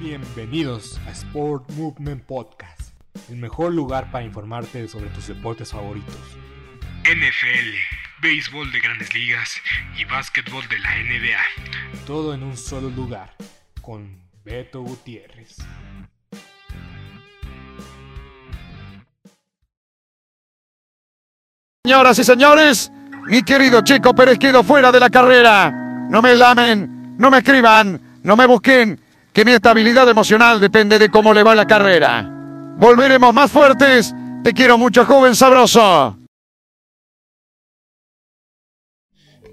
Bienvenidos a Sport Movement Podcast, el mejor lugar para informarte sobre tus deportes favoritos. NFL, béisbol de grandes ligas y básquetbol de la NBA. Todo en un solo lugar, con Beto Gutiérrez. Señoras y señores, mi querido chico Pérez quedó fuera de la carrera. No me lamen, no me escriban, no me busquen que mi estabilidad emocional depende de cómo le va la carrera. Volveremos más fuertes. Te quiero mucho, joven sabroso.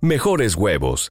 mejores huevos.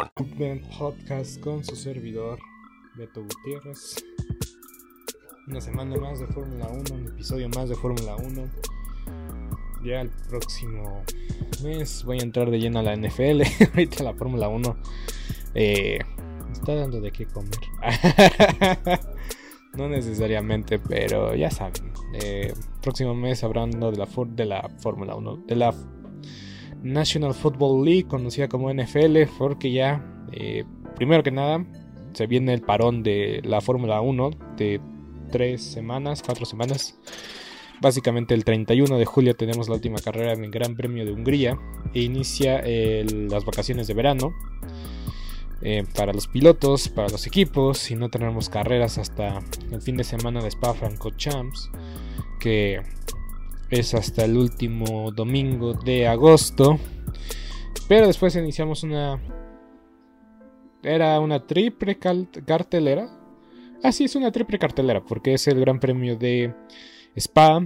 Podcast con su servidor Beto Gutiérrez. Una semana más de Fórmula 1, un episodio más de Fórmula 1. Ya el próximo mes voy a entrar de lleno a la NFL. Ahorita la Fórmula 1 eh, está dando de qué comer. no necesariamente, pero ya saben. Eh, próximo mes hablando de la, de la Fórmula 1, de la National Football League, conocida como NFL, porque ya, eh, primero que nada, se viene el parón de la Fórmula 1 de tres semanas, cuatro semanas. Básicamente el 31 de julio tenemos la última carrera en el Gran Premio de Hungría e inicia las vacaciones de verano. Eh, para los pilotos, para los equipos, y no tenemos carreras hasta el fin de semana de Spa Champs que es hasta el último domingo de agosto. Pero después iniciamos una... Era una triple cartelera. Ah, sí, es una triple cartelera porque es el Gran Premio de Spa,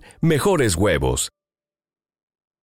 mejores huevos.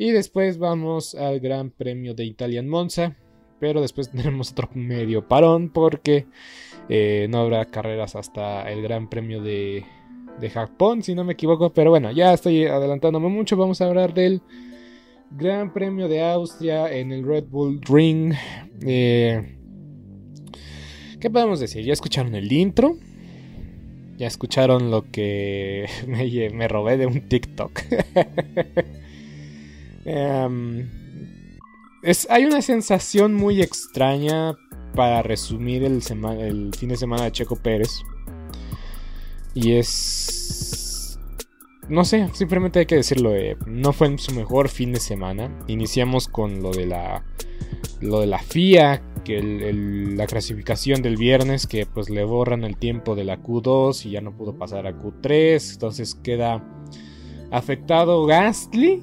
Y después vamos al Gran Premio de Italian Monza. Pero después tenemos otro medio parón porque eh, no habrá carreras hasta el Gran Premio de, de Japón, si no me equivoco. Pero bueno, ya estoy adelantándome mucho. Vamos a hablar del Gran Premio de Austria en el Red Bull Ring. Eh, ¿Qué podemos decir? Ya escucharon el intro. Ya escucharon lo que me, me robé de un TikTok. Em, es, hay una sensación muy extraña para resumir el, fin de semana de Checo Pérez. Y es... No sé, simplemente hay que decirlo. Eh, no fue su mejor fin de semana. Iniciamos con lo de la... Lo de la FIA, que la clasificación del viernes, que pues le borran el tiempo de la Q2 y ya no pudo pasar a Q3. Entonces queda afectado Gastly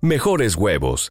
mejores huevos.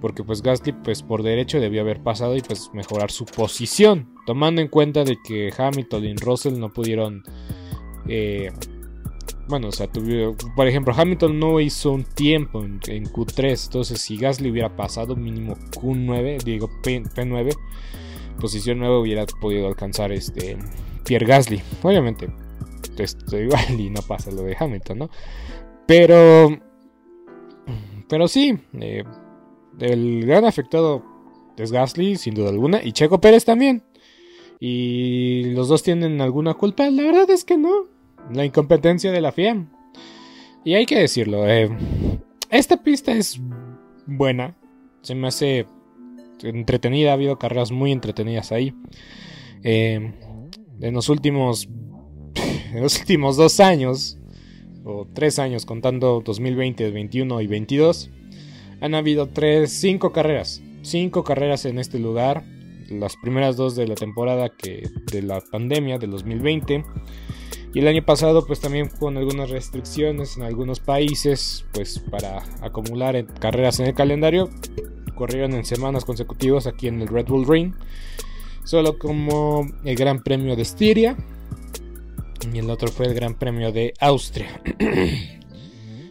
Porque pues Gasly pues por derecho debió haber pasado y pues mejorar su posición. Tomando en cuenta de que Hamilton y Russell no pudieron... Eh, bueno, o sea, tuvieron, por ejemplo, Hamilton no hizo un tiempo en, Q3. Entonces si Gasly hubiera pasado mínimo Q9, digo P, 9 posición 9 hubiera podido alcanzar este Pierre Gasly. Obviamente, esto igual y no pasa lo de Hamilton, ¿no? Pero pero sí, eh, el gran afectado es Gasly, sin duda alguna, y Checo Pérez también. Y los dos tienen alguna culpa. La verdad es que no. La incompetencia de la FIA. Y hay que decirlo. Eh, esta pista es buena. Se me hace entretenida. Ha habido carreras muy entretenidas ahí. Eh, en los últimos. En los últimos dos años o tres años contando 2020, 2021 y 22, han habido tres, cinco carreras, cinco carreras en este lugar, las primeras dos de la temporada que de la pandemia del 2020 y el año pasado pues también con algunas restricciones en algunos países pues para acumular carreras en el calendario corrieron en semanas consecutivas aquí en el Red Bull Ring. Solo como el Gran Premio de Estiria y el otro fue el Gran Premio de Austria.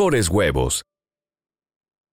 mejores huevos.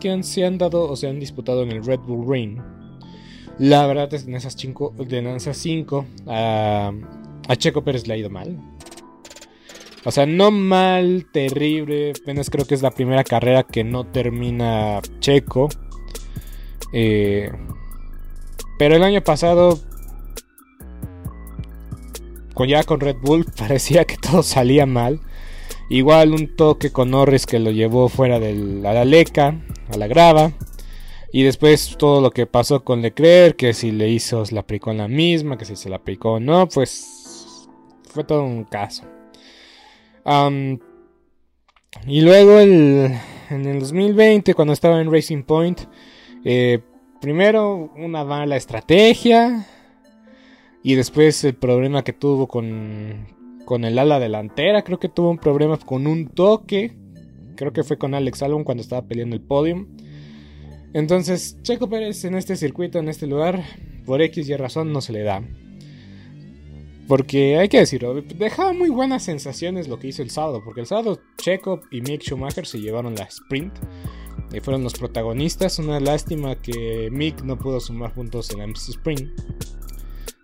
que se han dado o se han disputado en el Red Bull Ring, la verdad es que en esas 5 cinco, a, Checo Pérez le ha ido mal. O sea, no mal, terrible. Apenas creo que es la primera carrera que no termina Checo. Eh, pero el año pasado, ya con Red Bull, parecía que todo salía mal. Igual un toque con Norris que lo llevó fuera de la leca, a la grava. Y después todo lo que pasó con Leclerc, que si le hizo, la aplicó en la misma, que si se la aplicó o no, pues fue todo un caso. y luego en el 2020, cuando estaba en Racing Point, eh, primero una mala estrategia y después el problema que tuvo con, con el ala delantera. Creo que tuvo un problema con un toque. Creo que fue con Alex Albon cuando estaba peleando el podium. Entonces, Checo Pérez en este circuito, en este lugar, por X y razón no se le da. Porque hay que decirlo, dejaba muy buenas sensaciones lo que hizo el sábado. Porque el sábado Checo y Mick Schumacher se llevaron la sprint. Y fueron los protagonistas. Una lástima que Mick no pudo sumar puntos en la sprint.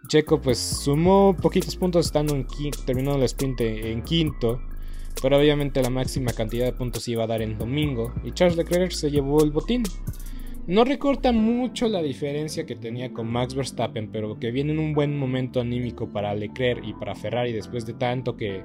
Checo pues sumó poquitos puntos estando en quinto, terminando el sprint en quinto, pero obviamente la máxima cantidad de puntos iba a dar en domingo y Charles Leclerc se llevó el botín. No recorta mucho la diferencia que tenía con Max Verstappen, pero que viene en un buen momento anímico para Leclerc y para Ferrari después de tanto que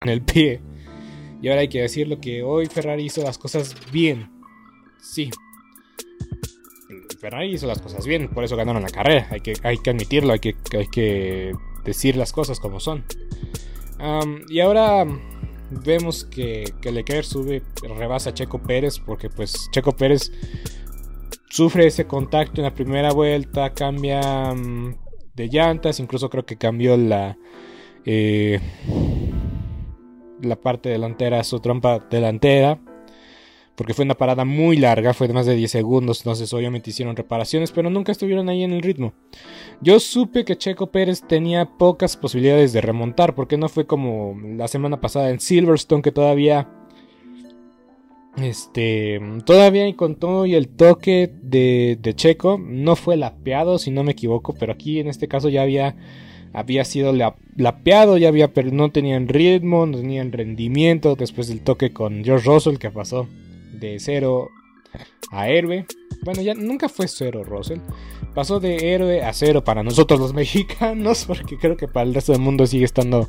en el pie. Y ahora hay que decirlo que hoy Ferrari hizo las cosas bien. Sí. Ferrari hizo las cosas bien, por eso ganaron la carrera. Hay que, hay que admitirlo, hay que, hay que decir las cosas como son. y ahora vemos que, que Leclerc sube, rebasa a Checo Pérez, porque pues Checo Pérez sufre ese contacto en la primera vuelta, cambia mm, de llantas, incluso creo que cambió la... Eh, la parte delantera, su trompa delantera porque fue una parada muy larga, fue de más de 10 segundos, entonces obviamente hicieron reparaciones, pero nunca estuvieron ahí en el ritmo. Yo supe que Checo Pérez tenía pocas posibilidades de remontar, porque no fue como la semana pasada en Silverstone, que todavía... Este, todavía con todo y el toque de, Checo, no fue lapeado, si no me equivoco, pero aquí en este caso ya había había sido lapeado, ya había, pero no tenían ritmo, no tenían rendimiento después del toque con George Russell que pasó de cero a héroe. Bueno, ya nunca fue cero Russell. Pasó de héroe a cero para nosotros los mexicanos, porque creo que para el resto del mundo sigue estando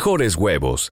mejores huevos.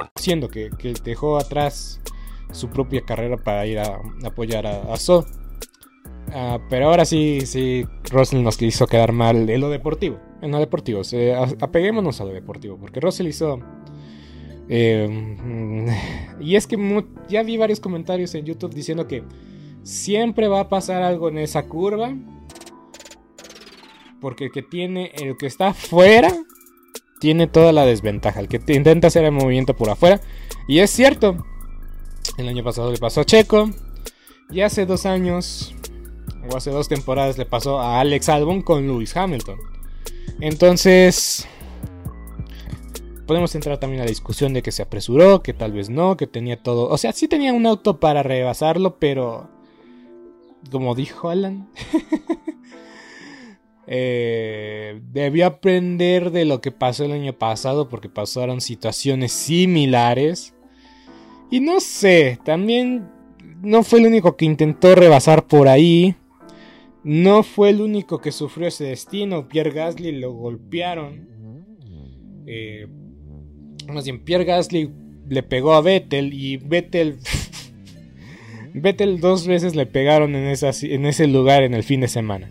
Siendo que, dejó atrás su propia carrera para ir a, apoyar a, So. Ah, pero ahora sí, sí, Russell nos quiso quedar mal en lo deportivo. En lo deportivo, apeguémonos a lo deportivo, porque Russell hizo... Eh, mm, y es que ya vi varios comentarios en YouTube diciendo que siempre va a pasar algo en esa curva. Porque el que tiene, el que está fuera tiene toda la desventaja. El que intenta hacer el movimiento por afuera. Y es cierto. El año pasado le pasó a Checo. Y hace dos años. O hace dos temporadas le pasó a Alex Albon con Lewis Hamilton. Entonces. Podemos entrar también a la discusión de que se apresuró, que tal vez no, que tenía todo. O sea, sí tenía un auto para rebasarlo, pero. Como dijo Alan. Eh, debió aprender de lo que pasó el año pasado porque pasaron situaciones similares. Y no sé, también no fue el único que intentó rebasar por ahí. No fue el único que sufrió ese destino. Pierre Gasly lo golpearon. Eh, más bien, Pierre Gasly le pegó a Vettel y Vettel... Vettel dos veces le pegaron en, en ese lugar en el fin de semana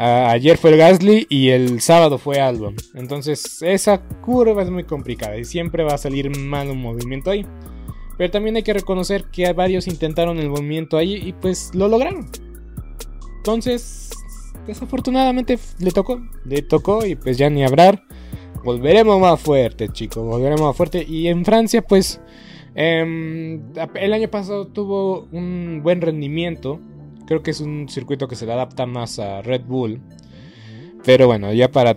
ayer fue el Gasly y el sábado fue Albon. Entonces esa curva es muy complicada y siempre va a salir mal un movimiento ahí. Pero también hay que reconocer que varios intentaron el movimiento ahí y pues lo lograron. Entonces, desafortunadamente le tocó. Le tocó y pues ya ni hablar. Volveremos más fuerte, chicos. Volveremos más fuerte. Y en Francia, pues... Em, el año pasado tuvo un buen rendimiento Creo que es un circuito que se le adapta más a Red Bull. Pero bueno, ya para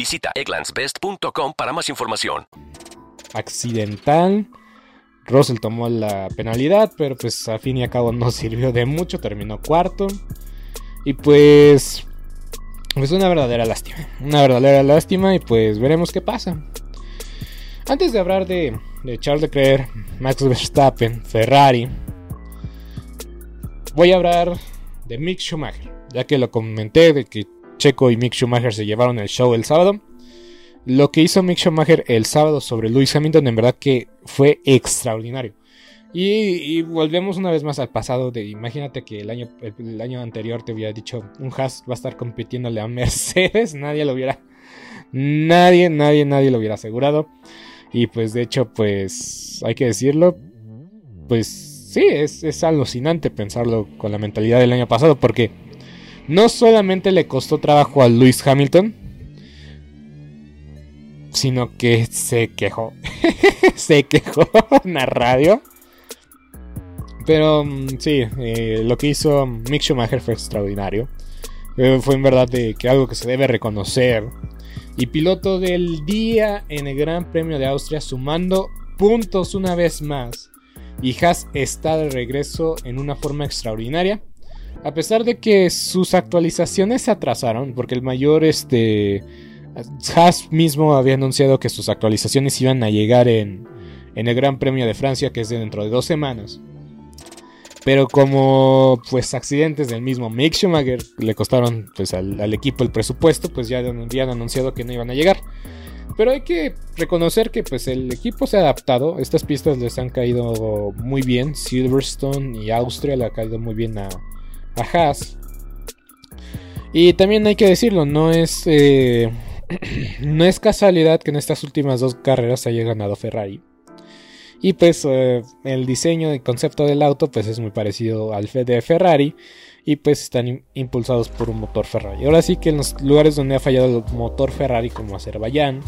Visita egglandsbest.com para más información. Accidental. Russell tomó la penalidad, pero pues a fin y a cabo no sirvió de mucho, terminó cuarto. Y pues... Pues una verdadera lástima. Una verdadera lástima y pues veremos qué pasa. Antes de hablar de, de Charles Leclerc, Max Verstappen, Ferrari, voy a hablar de Mick Schumacher. Ya que lo comenté de que Checo y Mick Schumacher se llevaron el show el sábado. Lo que hizo Mick Schumacher el sábado sobre Lewis Hamilton en verdad que fue extraordinario. Y, volvemos una vez más al pasado de imagínate que el año, el, año anterior te hubiera dicho un Haas va a estar compitiéndole a Mercedes, nadie lo hubiera, nadie, nadie, nadie lo hubiera asegurado. Y pues de hecho, pues hay que decirlo, pues sí, es, es alucinante pensarlo con la mentalidad del año pasado porque no solamente le costó trabajo a Lewis Hamilton, sino que se quejó. se quejó en la radio. Pero mm, sí, eh, lo que hizo Mick Schumacher fue extraordinario. Eh, fue en verdad de que algo que se debe reconocer. Y piloto del día en el Gran Premio de Austria, sumando puntos una vez más. Y Haas está de regreso en una forma extraordinaria. A pesar de que sus actualizaciones se atrasaron, porque el mayor este Haas mismo había anunciado que sus actualizaciones iban a llegar en, en el Gran Premio de Francia, que es dentro de dos semanas. Pero como pues accidentes del mismo Mick Schumacher le costaron pues al, equipo el presupuesto, pues ya habían anunciado que no iban a llegar. Pero hay que reconocer que pues el equipo se ha adaptado. Estas pistas les han caído muy bien. Silverstone y Austria le ha caído muy bien a, Y también hay que decirlo, no es, eh, no es casualidad que en estas últimas dos carreras haya ganado Ferrari. Y pues eh, el diseño y concepto del auto pues es muy parecido al de Ferrari y pues están impulsados por un motor Ferrari. Ahora sí que en los lugares donde ha fallado el motor Ferrari como Azerbaiyán,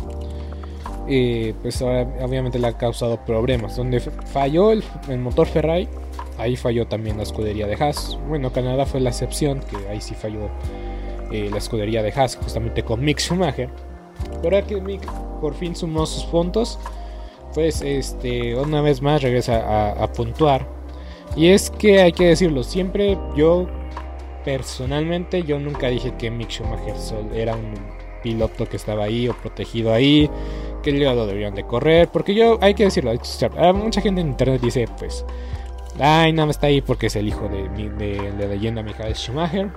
eh, pues obviamente le ha causado problemas. Donde falló el motor Ferrari, Ahí falló también la escudería de Haas. Bueno, Canadá fue la excepción, que ahí sí falló eh, la escudería de Haas, justamente con Mick Schumacher. Pero que Mick por fin sumó sus puntos, pues este, una vez más regresa a, puntuar. Y es que hay que decirlo, siempre yo personalmente yo nunca dije que Mick Schumacher era un piloto que estaba ahí o protegido ahí, que el lo deberían de correr, porque yo hay que decirlo, mucha gente en internet dice pues Más está ahí porque es el hijo de, de, leyenda Michael Schumacher.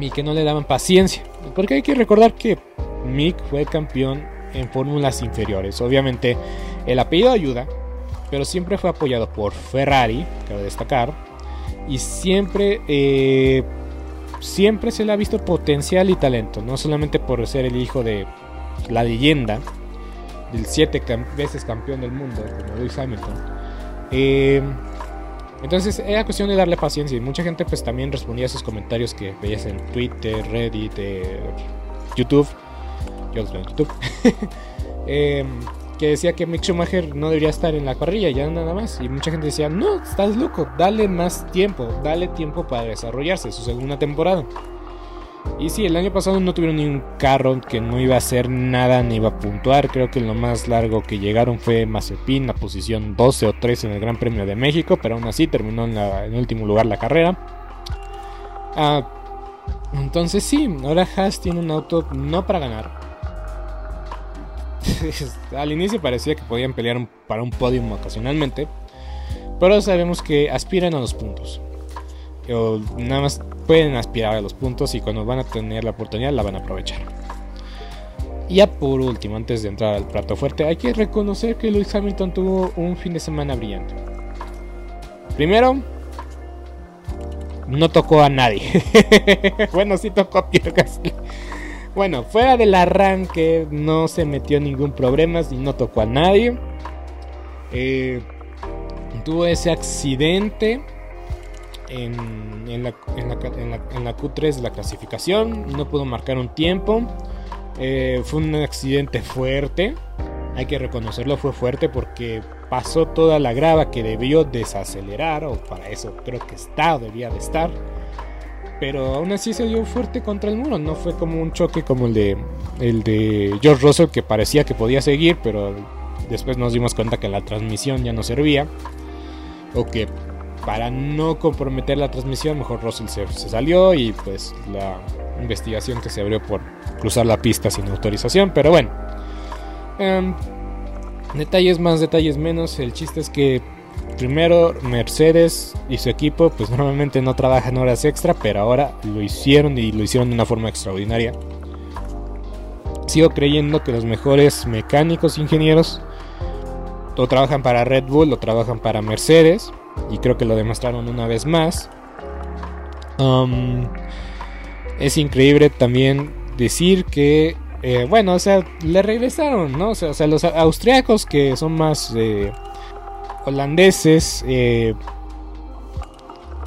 Y que no le daban paciencia. Porque hay que recordar que Mick fue campeón en fórmulas inferiores. Obviamente el apellido ayuda, pero siempre fue apoyado por Ferrari, cabe destacar. Y siempre, eh, siempre se le ha visto potencial y talento. No solamente por ser el hijo de la leyenda, del siete veces campeón del mundo, como Lewis Hamilton eh, entonces era cuestión de darle paciencia y mucha gente pues también respondía a esos comentarios que veías en Twitter, Reddit, eh, YouTube. Yo los veo en YouTube. Em, que decía que Mick Schumacher no debería estar en la parrilla, ya nada más. Y mucha gente decía, no, estás loco, dale más tiempo, dale tiempo para desarrollarse, su segunda temporada. Y sí, el año pasado no tuvieron ni un carro que no iba a hacer nada ni iba a puntuar. Creo que lo más largo que llegaron fue Mazepin, la posición 12 o 13 en el Gran Premio de México, pero aún así terminó en, último lugar la carrera. Ah, entonces sí, ahora Haas tiene un auto no para ganar. Al inicio parecía que podían pelear para un podium ocasionalmente, pero sabemos que aspiran a los puntos. Nada más pueden aspirar a los puntos y cuando van a tener la oportunidad la van a aprovechar. Y ya por último, antes de entrar al plato fuerte, hay que reconocer que Lewis Hamilton tuvo un fin de semana brillante. Primero, no tocó a nadie. bueno, sí tocó a Pierre Gasly. Bueno, fuera del arranque no se metió ningún problema y no tocó a nadie. Eh, tuvo ese accidente en, la, Q3 de la clasificación. No pudo marcar un tiempo. Eh, fue un accidente fuerte. Hay que reconocerlo, fue fuerte porque pasó toda la grava que debió desacelerar, o para eso creo que está, debía de estar. Pero aún así se dio fuerte contra el muro, no fue como un choque como el de, el de George Russell que parecía que podía seguir, pero después nos dimos cuenta que la transmisión ya no servía. O que para no comprometer la transmisión, mejor Russell se, salió y pues la investigación que se abrió por cruzar la pista sin autorización. Pero bueno, em, detalles más, detalles menos. El chiste es que primero Mercedes y su equipo pues normalmente no trabajan horas extra, pero ahora lo hicieron y lo hicieron de una forma extraordinaria. Sigo creyendo que los mejores mecánicos, ingenieros, o trabajan para Red Bull o trabajan para Mercedes y creo que lo demostraron una vez más. Um, es increíble también decir que, eh, bueno, o sea, le regresaron, ¿no? O sea, los austriacos que son más eh, holandeses, eh,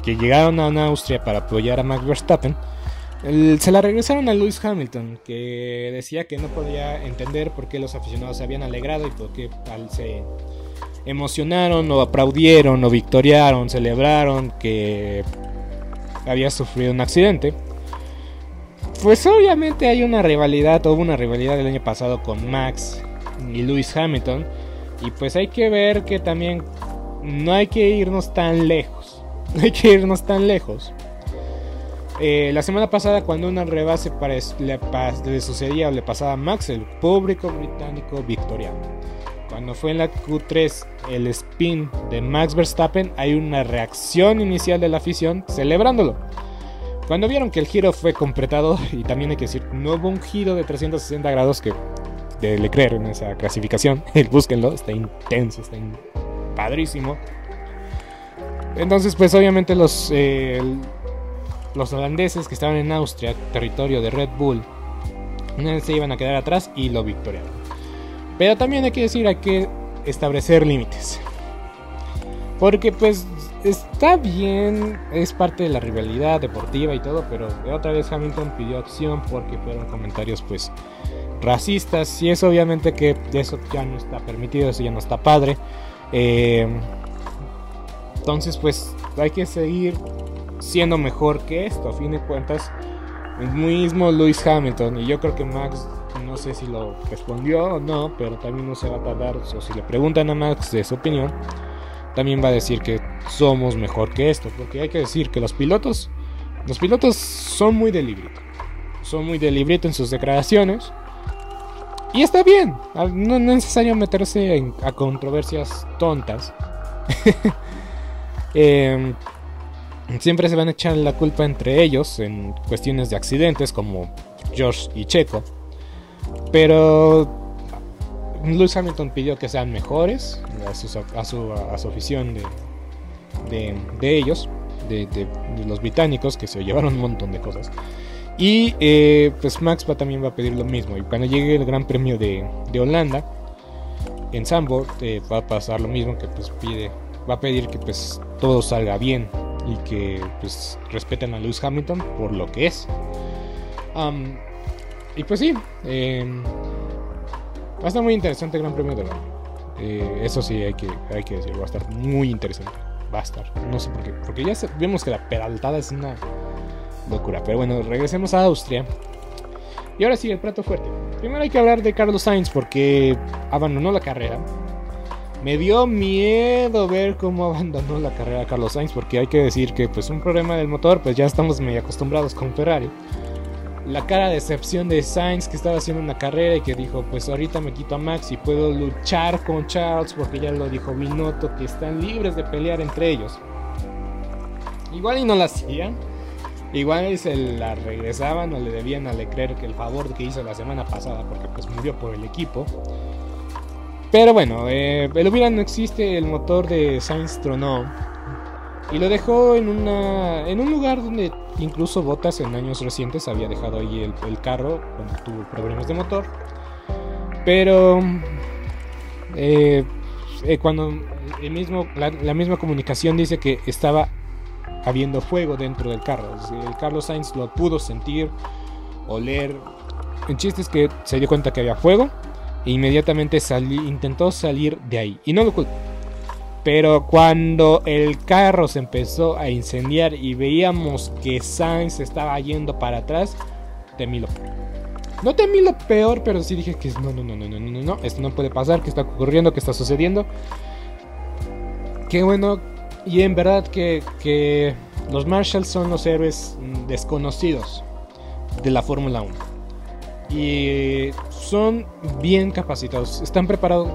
que llegaron a Austria para apoyar a Max Verstappen, se la regresaron a Lewis Hamilton, que decía que no podía entender por qué los aficionados se habían alegrado y por qué se emocionaron o aplaudieron o victoriaron, celebraron que había sufrido un accidente. Pues obviamente hay una rivalidad, hubo una rivalidad el año pasado con Max y Lewis Hamilton. Y pues hay que ver que también no hay que irnos tan lejos. No hay que irnos tan lejos. Eh, la semana pasada cuando una rebase le, le sucedía o le pasaba a Max, el público británico victoriano. Cuando fue en la Q3 el spin de Max Verstappen, hay una reacción inicial de la afición celebrándolo. Cuando vieron que el giro fue completado, y también hay que decir, no hubo un giro de 360 grados que de Leclerc en esa clasificación, búsquenlo, está intenso, está padrísimo. Entonces, pues obviamente los, eh, los holandeses que estaban en Austria, territorio de Red Bull, se iban a quedar atrás y lo victoriaron. Pero también hay que decir, hay que establecer límites. Porque pues está bien, es parte de la rivalidad deportiva y todo, pero otra vez Hamilton pidió acción porque fueron comentarios pues racistas y eso obviamente que eso ya no está permitido, eso ya no está padre. Eh, entonces pues hay que seguir siendo mejor que esto, a fin de cuentas. El mismo Lewis Hamilton y yo creo que Max no sé si lo respondió o no, pero también no se va a tardar. O si le preguntan a Max de su opinión, también va a decir que somos mejor que esto. Porque hay que decir que los pilotos, los pilotos son muy de. Son muy de librito en sus declaraciones. Y está bien, no es necesario meterse a controversias tontas. Em, siempre se van a echar la culpa entre ellos en cuestiones de accidentes como George y Checo. Pero Lewis Hamilton pidió que sean mejores a, su, afición de, ellos, de, los británicos, que se llevaron un montón de cosas. Y eh, pues Max va, también va a pedir lo mismo. Y cuando llegue el Gran Premio de, Holanda, en Zandvoort eh, va a pasar lo mismo, que pues pide, va a pedir que pues todo salga bien y que pues respeten a Lewis Hamilton por lo que es. Y pues sí, em, va a estar muy interesante el Gran Premio de Holanda. Eh, eso sí, hay que, hay que decirlo, va a estar muy interesante. Va a estar, no sé por qué. Porque ya vemos que la peraltada es una locura. Pero bueno, regresemos a Austria. Y ahora sí, el plato fuerte. Primero hay que hablar de Carlos Sainz porque abandonó la carrera. Me dio miedo ver cómo abandonó la carrera Carlos Sainz porque hay que decir que pues un problema del motor, pues ya estamos medio acostumbrados con Ferrari la cara de decepción de Sainz que estaba haciendo una carrera y que dijo, pues ahorita me quito a Max y puedo luchar con Charles porque ya lo dijo Binotto que están libres de pelear entre ellos. Igual y no la hacían. Igual se la regresaban o le debían a Leclerc el favor que hizo la semana pasada porque pues murió por el equipo. Pero bueno, eh, el hubiera no existe, el motor de Sainz tronó. Y lo dejó en, una, en un lugar donde incluso Botas en años recientes había dejado ahí el, carro cuando tuvo problemas de motor. Pero eh, eh, cuando el mismo, la, misma comunicación dice que estaba habiendo fuego dentro del carro. El Carlos Sainz lo pudo sentir, oler. El chiste es que se dio cuenta que había fuego e inmediatamente intentó salir de ahí. Y no lo. Pero cuando el carro se empezó a incendiar y veíamos que Sainz estaba yendo para atrás, temí lo peor. No temí lo peor, pero sí dije que no, no, no, no, no, no, no, esto no puede pasar, ¿qué está ocurriendo? ¿Qué está sucediendo? Qué bueno, y en verdad que, que los Marshalls son los héroes desconocidos de la Fórmula 1. Y son bien capacitados, están preparados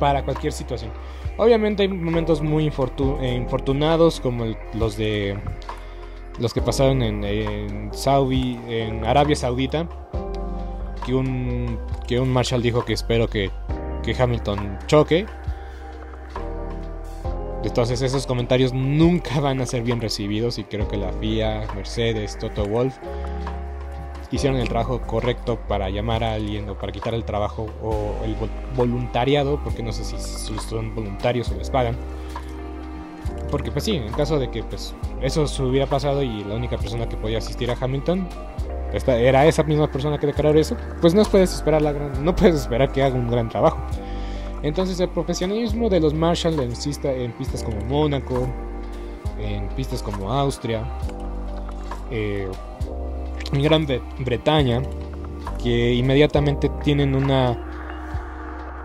para cualquier situación. Obviamente hay momentos muy eh, infortunados como los de los que pasaron en, Saudi, en Arabia Saudita, que un, que un Marshall dijo que espero que, que Hamilton choque. Entonces esos comentarios nunca van a ser bien recibidos y creo que la FIA, Mercedes, Toto Wolf hicieron el trabajo correcto para llamar a alguien o para quitar el trabajo o el voluntariado, porque no sé si son voluntarios o les pagan. Porque pues sí, en caso de que pues eso se hubiera pasado y la única persona que podía asistir a Hamilton era esa misma persona que declaró eso, pues no puedes esperar la gran, no puedes esperar que haga un gran trabajo. Entonces el profesionalismo de los Marshall en, en pistas como Mónaco, en pistas como Austria, eh, en Gran Bretaña, que inmediatamente tienen una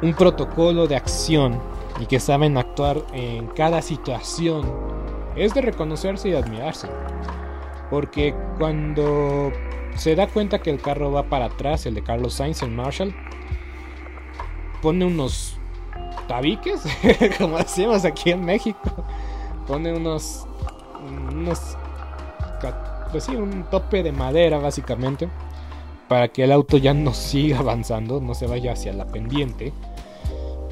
un protocolo de acción y que saben actuar en cada situación, es de reconocerse y admirarse. Porque cuando se da cuenta que el carro va para atrás, el de Carlos Sainz, en Marshall, pone unos tabiques, como decimos aquí en México, pone unos, unos pues sí, un tope de madera básicamente, para que el auto ya no siga avanzando, no se vaya hacia la pendiente.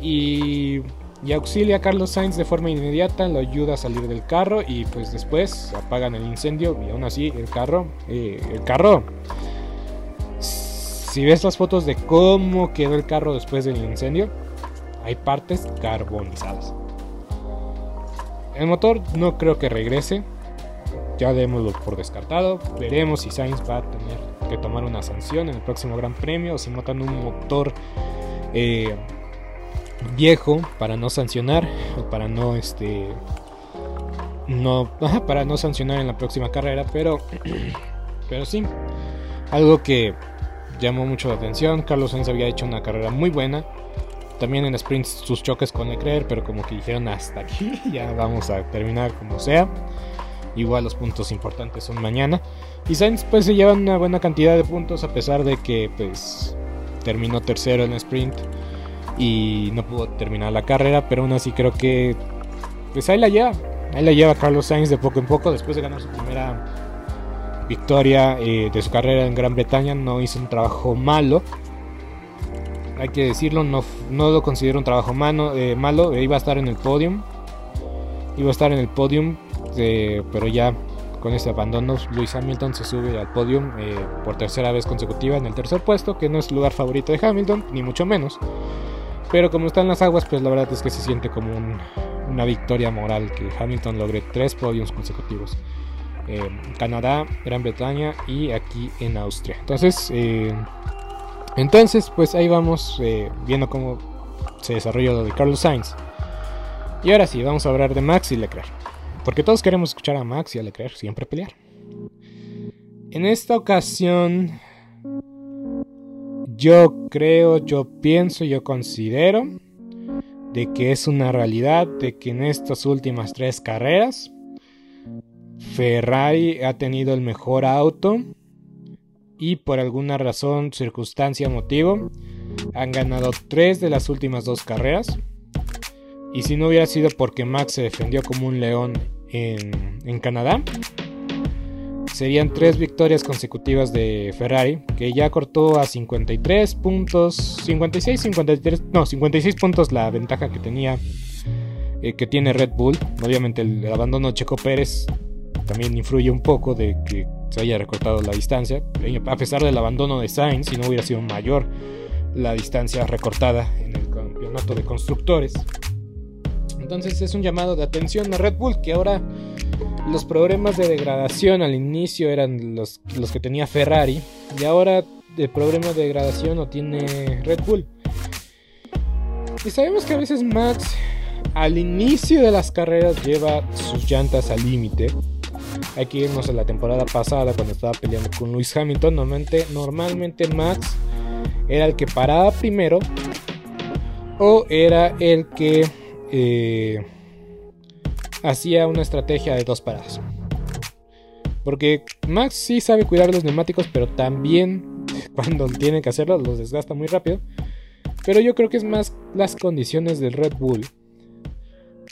Y, y, auxilia a Carlos Sainz de forma inmediata, lo ayuda a salir del carro y pues después apagan el incendio y aún así el carro, eh, el carro, si ves las fotos de cómo quedó el carro después del incendio, hay partes carbonizadas. El motor no creo que regrese, ya démoslo por descartado. Veremos si Sainz va a tener que tomar una sanción en el próximo Gran Premio o si notan un motor eh, viejo para no sancionar o para no este no para no sancionar en la próxima carrera, pero pero sí algo que llamó mucho la atención. Carlos Sainz había hecho una carrera muy buena. También en sprints sus choques con Leclerc, pero como que dijeron hasta aquí, ya vamos a terminar como sea. Igual los puntos importantes son mañana. Y Sainz pues se lleva una buena cantidad de puntos a pesar de que pues terminó tercero en el sprint y no pudo terminar la carrera, pero aún así creo que pues ahí la lleva. Ahí la lleva Carlos Sainz de poco en poco después de ganar su primera victoria eh, de su carrera en Gran Bretaña. No hizo un trabajo malo. Hay que decirlo, no, no lo considero un trabajo malo, eh, malo. Iba a estar en el podium. Iba a estar en el podium pero ya con este abandono, Luis Hamilton se sube al podio eh, por tercera vez consecutiva en el tercer puesto, que no es el lugar favorito de Hamilton, ni mucho menos. Pero como están las aguas, pues la verdad es que se siente como una victoria moral que Hamilton logre tres podios consecutivos. Eh, Canadá, Gran Bretaña y aquí en Austria. Entonces, eh, entonces pues ahí vamos viendo cómo se desarrolla lo de Carlos Sainz. Y ahora sí, vamos a hablar de Max y Leclerc. Porque todos queremos escuchar a Max y a Leclerc siempre pelear. En esta ocasión, yo creo, yo pienso, yo considero de que es una realidad de que en estas últimas tres carreras Ferrari ha tenido el mejor auto y por alguna razón, circunstancia, motivo, han ganado tres de las últimas dos carreras. Y si no hubiera sido porque Max se defendió como un león en, Canadá, serían tres victorias consecutivas de Ferrari, que ya cortó a 53 puntos, 56, 53, no, 56 puntos la ventaja que tenía eh, que tiene Red Bull. Obviamente el abandono de Checo Pérez también influye un poco de que se haya recortado la distancia. A pesar del abandono de Sainz, si no hubiera sido mayor la distancia recortada en el campeonato de constructores. Entonces es un llamado de atención a Red Bull que ahora los problemas de degradación al inicio eran los, los que tenía Ferrari y ahora el problema de degradación lo tiene Red Bull. Y sabemos que a veces Max al inicio de las carreras lleva sus llantas al límite. Hay que irnos a la temporada pasada cuando estaba peleando con Lewis Hamilton. Normalmente, normalmente Max era el que paraba primero o era el que eh, hacía una estrategia de dos paradas. Porque Max sí sabe cuidar los neumáticos, pero también cuando tiene que hacerlo los desgasta muy rápido. Pero yo creo que es más las condiciones del Red Bull.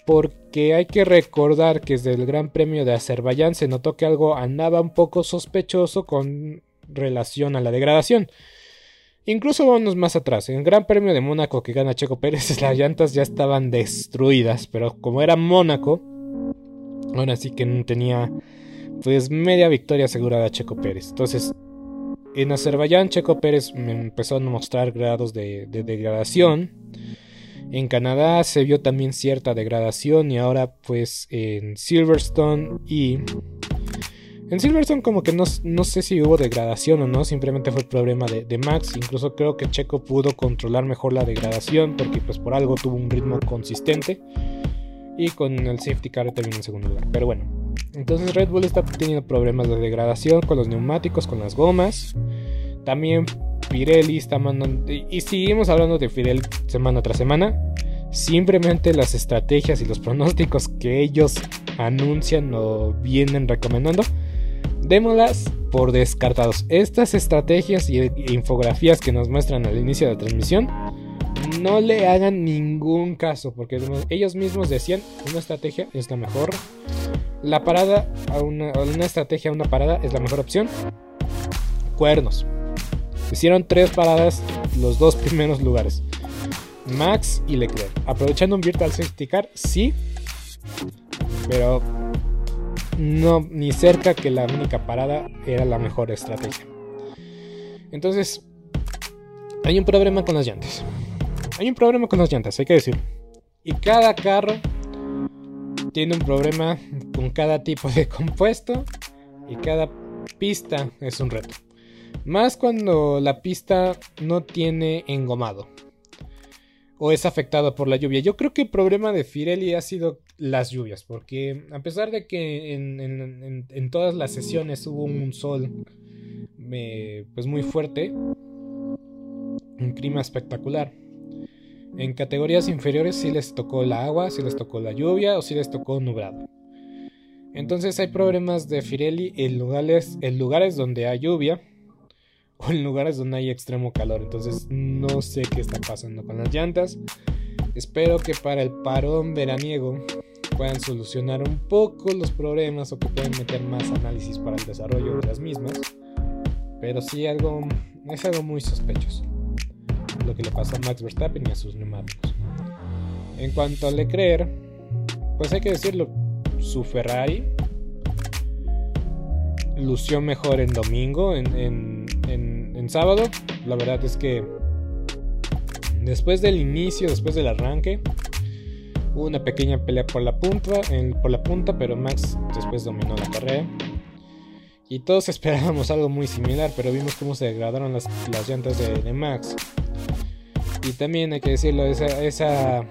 Porque hay que recordar que desde el Gran Premio de Azerbaiyán se notó que algo andaba un poco sospechoso con relación a la degradación. Incluso vamos más atrás. En el Gran Premio de Mónaco que gana Checo Pérez, las llantas ya estaban destruidas. Pero como era Mónaco, ahora sí que tenía pues media victoria asegurada Checo Pérez. Entonces, en Azerbaiyán, Checo Pérez empezó a mostrar grados de, degradación. En Canadá se vio también cierta degradación y ahora pues en Silverstone y en Silverstone como que no, sé si hubo degradación o no, simplemente fue problema de, Max. Incluso creo que Checo pudo controlar mejor la degradación porque pues por algo tuvo un ritmo consistente. Y con el safety car terminó en segundo lugar. Pero bueno, entonces Red Bull está teniendo problemas de degradación con los neumáticos, con las gomas. También Pirelli está mandando... Y seguimos hablando de Pirelli semana tras semana. Simplemente las estrategias y los pronósticos que ellos anuncian o vienen recomendando démoslas por descartados. Estas estrategias y infografías que nos muestran al inicio de la transmisión, no le hagan ningún caso, porque ellos mismos decían, una estrategia es la mejor. La parada a una, una estrategia a una parada es la mejor opción. Cuernos. Hicieron tres paradas los dos primeros lugares. Max y Leclerc. Aprovechando un Virtual Safety Car, sí. Pero no, ni cerca que la única parada era la mejor estrategia. Entonces, hay un problema con las llantas. Hay un problema con las llantas, hay que decir. Y cada carro tiene un problema con cada tipo de compuesto y cada pista es un reto. Más cuando la pista no tiene engomado o es afectado por la lluvia. Yo creo que el problema de Firelli ha sido las lluvias, porque a pesar de que en, todas las sesiones hubo un sol pues muy fuerte, un clima espectacular. En categorías inferiores sí les tocó la agua, sí les tocó la lluvia o sí les tocó nublado. Entonces hay problemas de Firelli en lugares, en lugares donde hay lluvia o en lugares donde hay extremo calor. Entonces no sé qué está pasando con las llantas. Espero que para el parón veraniego puedan solucionar un poco los problemas o que puedan meter más análisis para el desarrollo de las mismas. Pero sí algo es algo muy sospechoso lo que le pasó a Max Verstappen y a sus neumáticos. En cuanto a Leclerc, pues hay que decirlo, su Ferrari lució mejor en domingo, en, en sábado. La verdad es que después del inicio, después del arranque, Una pequeña pelea por la punta, por la punta, pero Max después dominó la carrera. Y todos esperábamos algo muy similar, pero vimos cómo se degradaron las, llantas de, Max. Y también hay que decirlo, esa, esa,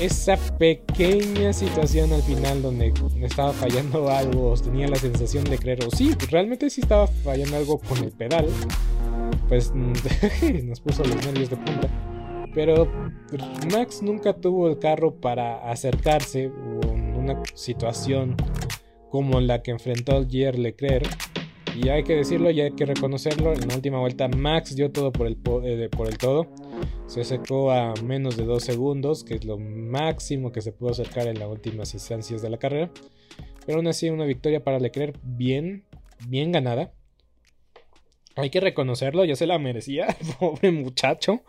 esa pequeña situación al final donde estaba fallando algo, tenía la sensación de creer, o sí, realmente sí estaba fallando algo con el pedal, pues nos puso los nervios de punta. Pero Max nunca tuvo el carro para acercarse en una situación como la que enfrentó ayer Leclerc. Y hay que decirlo y hay que reconocerlo. En la última vuelta Max dio todo por el, eh, todo. Se acercó a menos de 2 segundos, que es lo máximo que se pudo acercar en las últimas instancias de la carrera. Pero aún así una victoria para Leclerc bien, bien ganada. Hay que reconocerlo, ya se la merecía, pobre muchacho.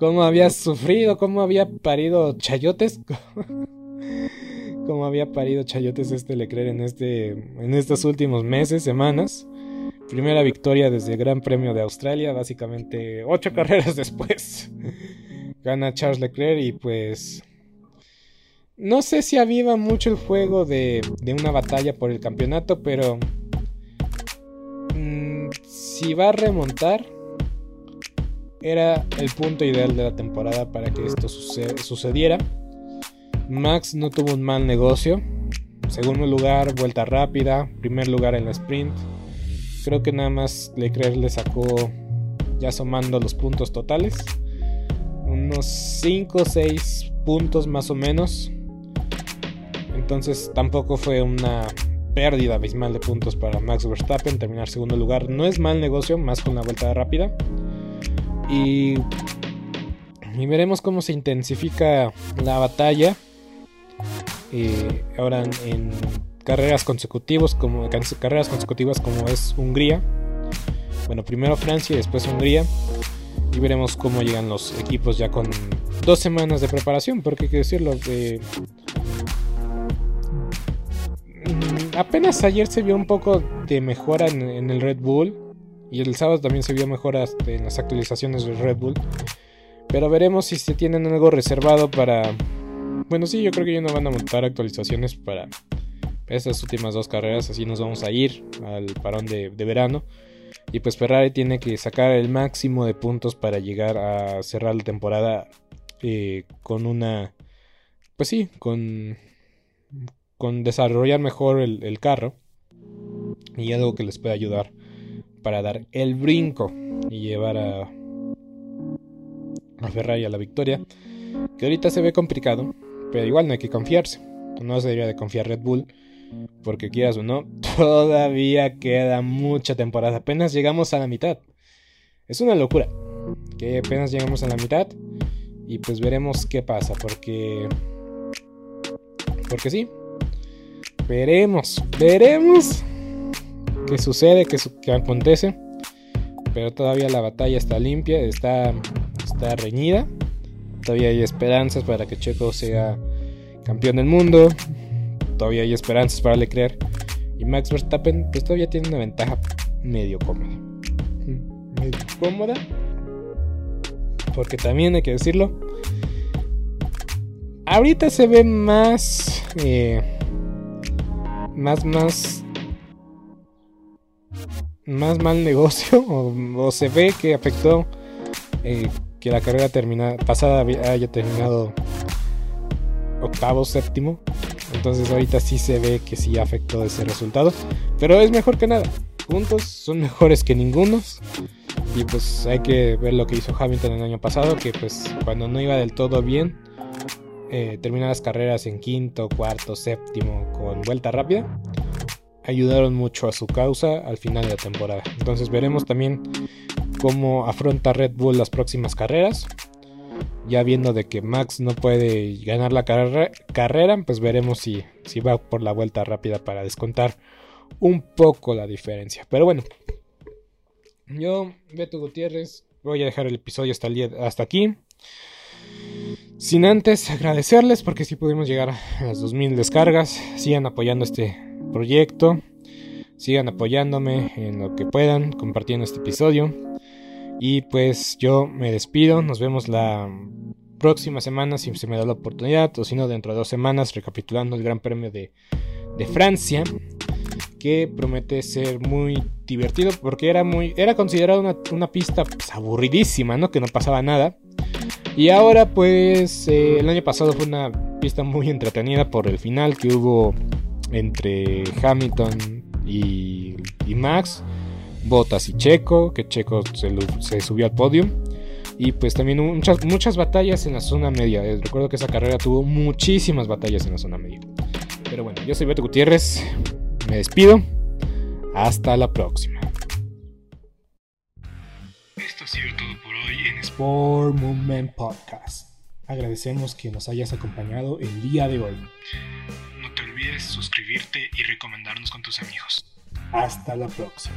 Cómo había sufrido, cómo había parido chayotes. cómo había parido chayotes este Leclerc en, este, en estos últimos meses, semanas. Primera victoria desde el Gran Premio de Australia, básicamente ocho carreras después. Gana Charles Leclerc y pues... No sé si aviva mucho el juego de, de una batalla por el campeonato, pero... Mm, si va a remontar, era el punto ideal de la temporada para que esto sucediera. Max no tuvo un mal negocio. Segundo lugar, vuelta rápida. Primer lugar en la sprint. Creo que nada más Leclerc le sacó, ya sumando los puntos totales, unos 5 o 6 puntos más o menos. Entonces tampoco fue una pérdida abismal de puntos para Max Verstappen. Terminar segundo lugar no es mal negocio, más con una vuelta rápida. Y, y veremos cómo se intensifica la batalla eh, ahora en, carreras consecutivas como carreras consecutivas como es Hungría. Bueno, primero Francia y después Hungría. Y veremos cómo llegan los equipos ya con dos semanas de preparación, porque hay que decirlo, de... Mm, apenas ayer se vio un poco de mejora en, el Red Bull. Y el sábado también se vio mejoras en las actualizaciones del Red Bull. Pero veremos si se tienen algo reservado para bueno, sí, yo creo que ya no van a montar actualizaciones para estas últimas dos carreras. Así nos vamos a ir al parón de, verano. Y pues Ferrari tiene que sacar el máximo de puntos para llegar a cerrar la temporada eh, con una... Pues sí, con, con desarrollar mejor el, el, carro. Y algo que les pueda ayudar para dar el brinco y llevar a, a Ferrari a la victoria. Que ahorita se ve complicado. Pero igual no hay que confiarse. No se debería de confiar Red Bull. Porque quieras o no, todavía queda mucha temporada. Apenas llegamos a la mitad. Es una locura. Que apenas llegamos a la mitad. Y pues veremos qué pasa. Porque... Porque sí. Veremos. Veremos. Qué sucede, qué, qué acontece. Pero todavía la batalla está limpia. Está, está reñida. Todavía hay esperanzas para que Checo sea campeón del mundo. Todavía hay esperanzas para creer Y Max Verstappen pues todavía tiene una ventaja medio cómoda. Medio cómoda. Porque también hay que decirlo. Ahorita se ve más... Eh, más, más... Más mal negocio. O, se ve que afectó... Eh, que la carrera termina, pasada haya terminado octavo, séptimo. Entonces ahorita sí se ve que sí afectó ese resultado. Pero es mejor que nada. Puntos son mejores que ningunos. Y pues hay que ver lo que hizo Hamilton el año pasado. Que pues cuando no iba del todo bien. Eh, terminar las carreras en quinto, cuarto, séptimo con vuelta rápida. Ayudaron mucho a su causa al final de la temporada. Entonces veremos también cómo afronta Red Bull las próximas carreras. Ya viendo de que Max no puede ganar la carrera, pues veremos si, si va por la vuelta rápida para descontar un poco la diferencia. Pero bueno, yo, Beto Gutiérrez, voy a dejar el episodio hasta, hasta aquí. Sin antes agradecerles porque si pudimos llegar a las 2000 descargas. Sigan apoyando este proyecto. Sigan apoyándome en lo que puedan, compartiendo este episodio. Y pues yo me despido, nos vemos la próxima semana si se me da la oportunidad, o si no dentro de dos semanas, recapitulando el Gran Premio de, Francia, que promete ser muy divertido porque era muy era considerado una, pista pues, aburridísima, ¿no? Que no pasaba nada. Y ahora pues eh, el año pasado fue una pista muy entretenida por el final que hubo entre Hamilton y, y Max. Botas y Checo, que Checo se, subió al podio. Y pues también muchas, muchas batallas en la zona media. Eh, recuerdo que esa carrera tuvo muchísimas batallas en la zona media. Pero bueno, yo soy Beto Gutiérrez. Me despido. Hasta la próxima. Esto ha sido todo por hoy en Sport Movement Podcast. Agradecemos que nos hayas acompañado el día de hoy. Suscribirte y recomendarnos con tus amigos. Hasta la próxima.